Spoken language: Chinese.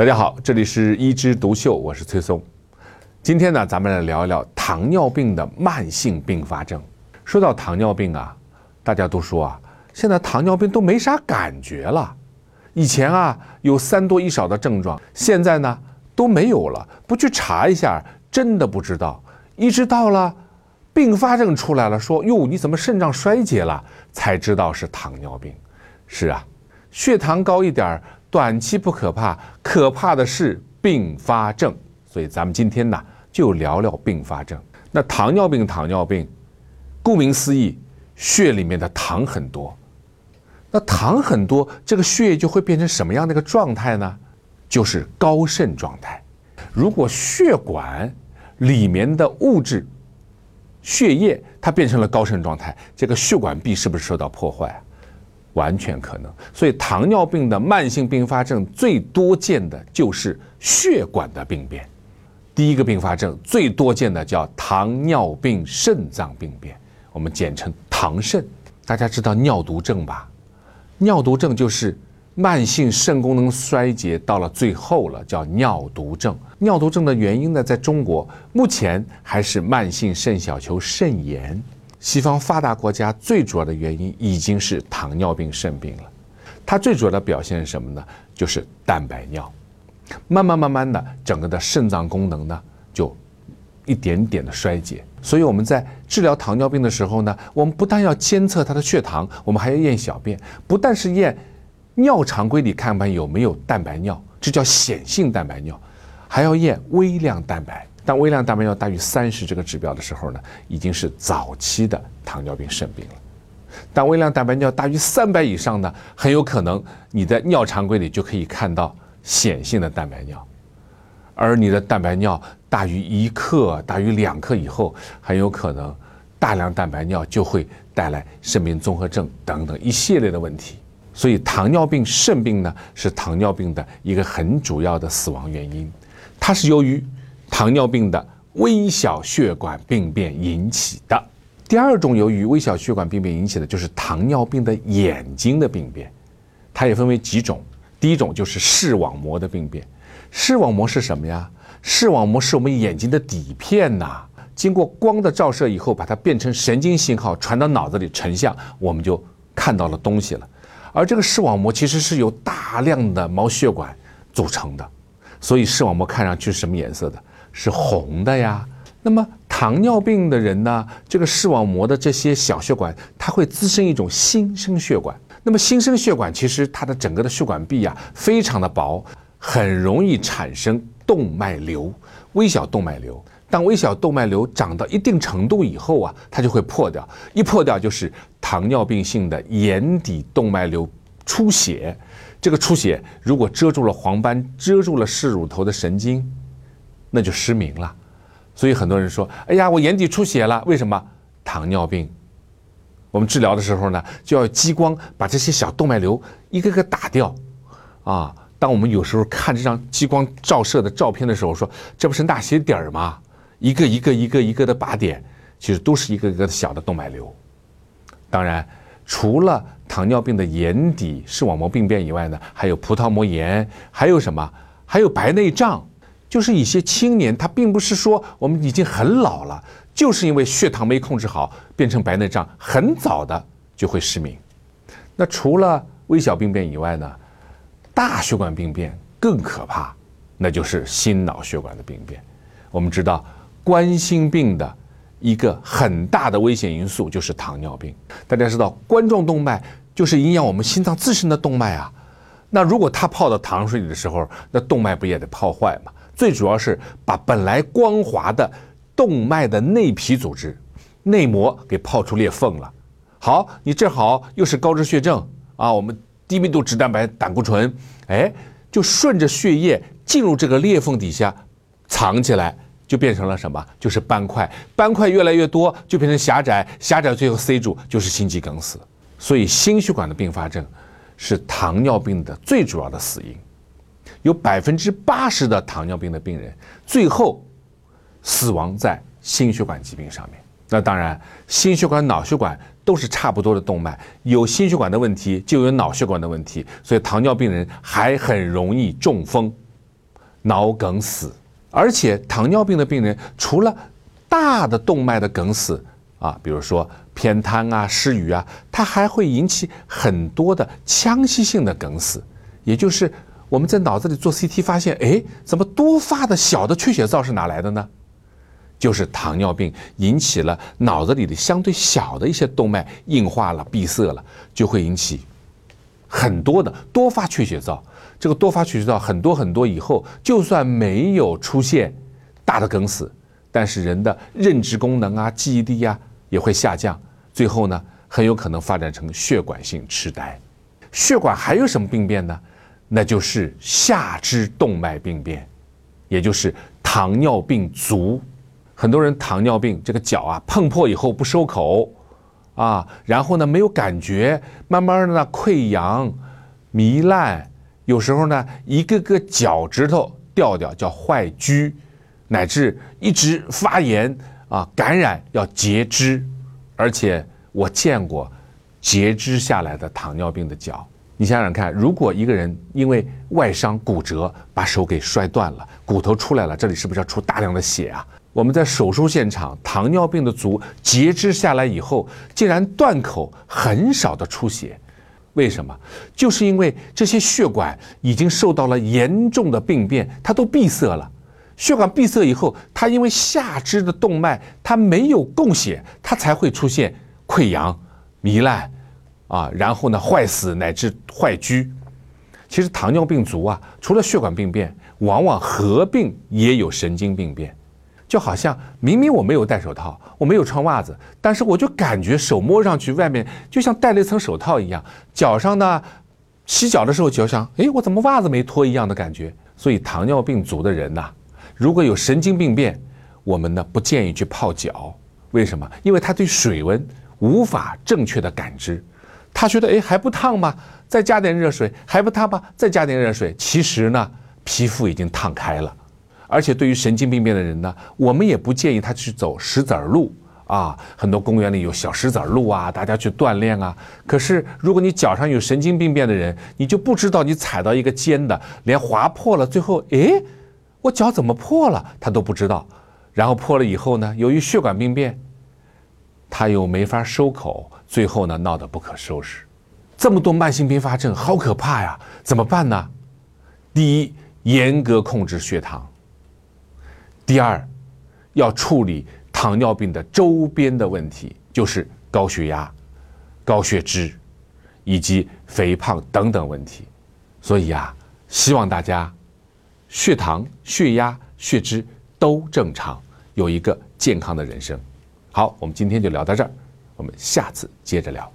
大家好，这里是一枝独秀，我是崔松。今天呢，咱们来聊一聊糖尿病的慢性并发症。说到糖尿病啊，大家都说啊，现在糖尿病都没啥感觉了。以前啊，有三多一少的症状，现在呢都没有了。不去查一下，真的不知道。一直到了并发症出来了，说哟，你怎么肾脏衰竭了？才知道是糖尿病。是啊，血糖高一点儿。短期不可怕，可怕的是并发症。所以咱们今天呢，就聊聊并发症。那糖尿病，糖尿病，顾名思义，血里面的糖很多。那糖很多，这个血液就会变成什么样的一个状态呢？就是高渗状态。如果血管里面的物质、血液它变成了高渗状态，这个血管壁是不是受到破坏啊？完全可能，所以糖尿病的慢性并发症最多见的就是血管的病变。第一个并发症最多见的叫糖尿病肾脏病变，我们简称糖肾。大家知道尿毒症吧？尿毒症就是慢性肾功能衰竭到了最后了，叫尿毒症。尿毒症的原因呢，在中国目前还是慢性肾小球肾炎。西方发达国家最主要的原因已经是糖尿病肾病了，它最主要的表现是什么呢？就是蛋白尿，慢慢慢慢的，整个的肾脏功能呢就一点点的衰竭。所以我们在治疗糖尿病的时候呢，我们不但要监测它的血糖，我们还要验小便，不但是验尿常规里看看有没有蛋白尿，这叫显性蛋白尿，还要验微量蛋白。当微量蛋白尿大于三十这个指标的时候呢，已经是早期的糖尿病肾病了。当微量蛋白尿大于三百以上呢，很有可能你的尿常规里就可以看到显性的蛋白尿，而你的蛋白尿大于一克、大于两克以后，很有可能大量蛋白尿就会带来肾病综合症等等一系列的问题。所以，糖尿病肾病呢，是糖尿病的一个很主要的死亡原因，它是由于。糖尿病的微小血管病变引起的第二种，由于微小血管病变引起的，就是糖尿病的眼睛的病变。它也分为几种，第一种就是视网膜的病变。视网膜是什么呀？视网膜是我们眼睛的底片呐，经过光的照射以后，把它变成神经信号传到脑子里成像，我们就看到了东西了。而这个视网膜其实是由大量的毛血管组成的，所以视网膜看上去是什么颜色的？是红的呀。那么糖尿病的人呢？这个视网膜的这些小血管，它会滋生一种新生血管。那么新生血管其实它的整个的血管壁啊，非常的薄，很容易产生动脉瘤，微小动脉瘤。当微小动脉瘤长到一定程度以后啊，它就会破掉。一破掉就是糖尿病性的眼底动脉瘤出血。这个出血如果遮住了黄斑，遮住了视乳头的神经。那就失明了，所以很多人说：“哎呀，我眼底出血了，为什么？糖尿病。”我们治疗的时候呢，就要激光把这些小动脉瘤一个个打掉。啊，当我们有时候看这张激光照射的照片的时候，说这不是那些点儿吗？一个一个一个一个的靶点，其实都是一个一个小的动脉瘤。当然，除了糖尿病的眼底视网膜病变以外呢，还有葡萄膜炎，还有什么？还有白内障。就是一些青年，他并不是说我们已经很老了，就是因为血糖没控制好，变成白内障，很早的就会失明。那除了微小病变以外呢，大血管病变更可怕，那就是心脑血管的病变。我们知道，冠心病的一个很大的危险因素就是糖尿病。大家知道，冠状动脉就是营养我们心脏自身的动脉啊。那如果它泡到糖水里的时候，那动脉不也得泡坏吗？最主要是把本来光滑的动脉的内皮组织、内膜给泡出裂缝了。好，你正好又是高脂血症啊，我们低密度脂蛋白胆固醇，哎，就顺着血液进入这个裂缝底下藏起来，就变成了什么？就是斑块。斑块越来越多，就变成狭窄，狭窄最后塞住，就是心肌梗死。所以心血管的并发症是糖尿病的最主要的死因。有百分之八十的糖尿病的病人最后死亡在心血管疾病上面。那当然，心血管、脑血管都是差不多的动脉，有心血管的问题就有脑血管的问题，所以糖尿病人还很容易中风。脑梗死。而且糖尿病的病人除了大的动脉的梗死啊，比如说偏瘫啊、失语啊，它还会引起很多的腔隙性的梗死，也就是我们在脑子里做 CT 发现，哎，怎么多发的小的缺血灶是哪来的呢？就是糖尿病引起了脑子里的相对小的一些动脉硬化了、闭塞了，就会引起很多的多发缺血灶。这个多发缺血灶很多很多以后，就算没有出现大的梗死，但是人的认知功能啊、记忆力啊也会下降，最后呢很有可能发展成血管性痴呆。血管还有什么病变呢？那就是下肢动脉病变，也就是糖尿病足。很多人糖尿病，这个脚啊碰破以后不收口，啊，然后呢没有感觉，慢慢的呢溃疡、糜烂，有时候呢一个个脚趾头掉掉叫坏疽，乃至一直发炎啊感染要截肢，而且我见过截肢下来的糖尿病的脚。你想想看，如果一个人因为外伤骨折把手给摔断了，骨头出来了，这里是不是要出大量的血啊？我们在手术现场，糖尿病的足截肢下来以后，竟然断口很少的出血，为什么？就是因为这些血管已经受到了严重的病变，它都闭塞了。血管闭塞以后，它因为下肢的动脉它没有供血，它才会出现溃疡、糜烂，啊，然后呢坏死乃至坏疽。其实糖尿病足啊，除了血管病变，往往合并也有神经病变。就好像明明我没有戴手套，我没有穿袜子，但是我就感觉手摸上去外面就像戴了一层手套一样。脚上呢，洗脚的时候脚想，哎，我怎么袜子没脱一样的感觉？所以糖尿病足的人呐，如果有神经病变，我们呢不建议去泡脚。为什么？因为他对水温无法正确的感知，他觉得哎还不烫吗？再加点热水还不烫吗？再加点热水，其实呢皮肤已经烫开了。而且对于神经病变的人呢，我们也不建议他去走石子儿路啊。很多公园里有小石子儿路啊，大家去锻炼啊。可是如果你脚上有神经病变的人，你就不知道你踩到一个尖的，连划破了，最后诶，我脚怎么破了，他都不知道。然后破了以后呢，由于血管病变，他又没法收口，最后呢闹得不可收拾。这么多慢性并发症，好可怕呀！怎么办呢？第一，严格控制血糖。第二，要处理糖尿病的周边的问题，就是高血压、高血脂以及肥胖等等问题。所以啊，希望大家血糖、血压、血脂都正常，有一个健康的人生。好，我们今天就聊到这儿，我们下次接着聊。